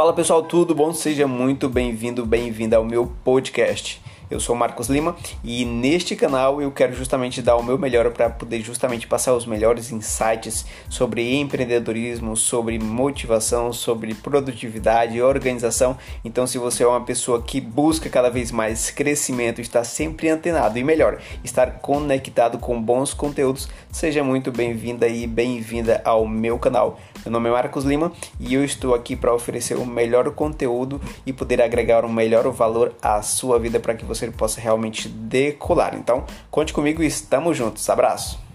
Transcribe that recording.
Fala pessoal, tudo bom? Seja muito bem-vindo, bem-vinda ao meu podcast. Eu sou Marcos Lima e neste canal eu quero justamente dar o meu melhor para poder justamente passar os melhores insights sobre empreendedorismo, sobre motivação, sobre produtividade e organização. Então, se você é uma pessoa que busca cada vez mais crescimento, está sempre antenado e melhor, estar conectado com bons conteúdos, seja muito bem-vinda e bem-vinda ao meu canal. Meu nome é Marcos Lima e eu estou aqui para oferecer o melhor conteúdo e poder agregar um melhor valor à sua vida para que você possa realmente decolar. Então, conte comigo e estamos juntos. Abraço!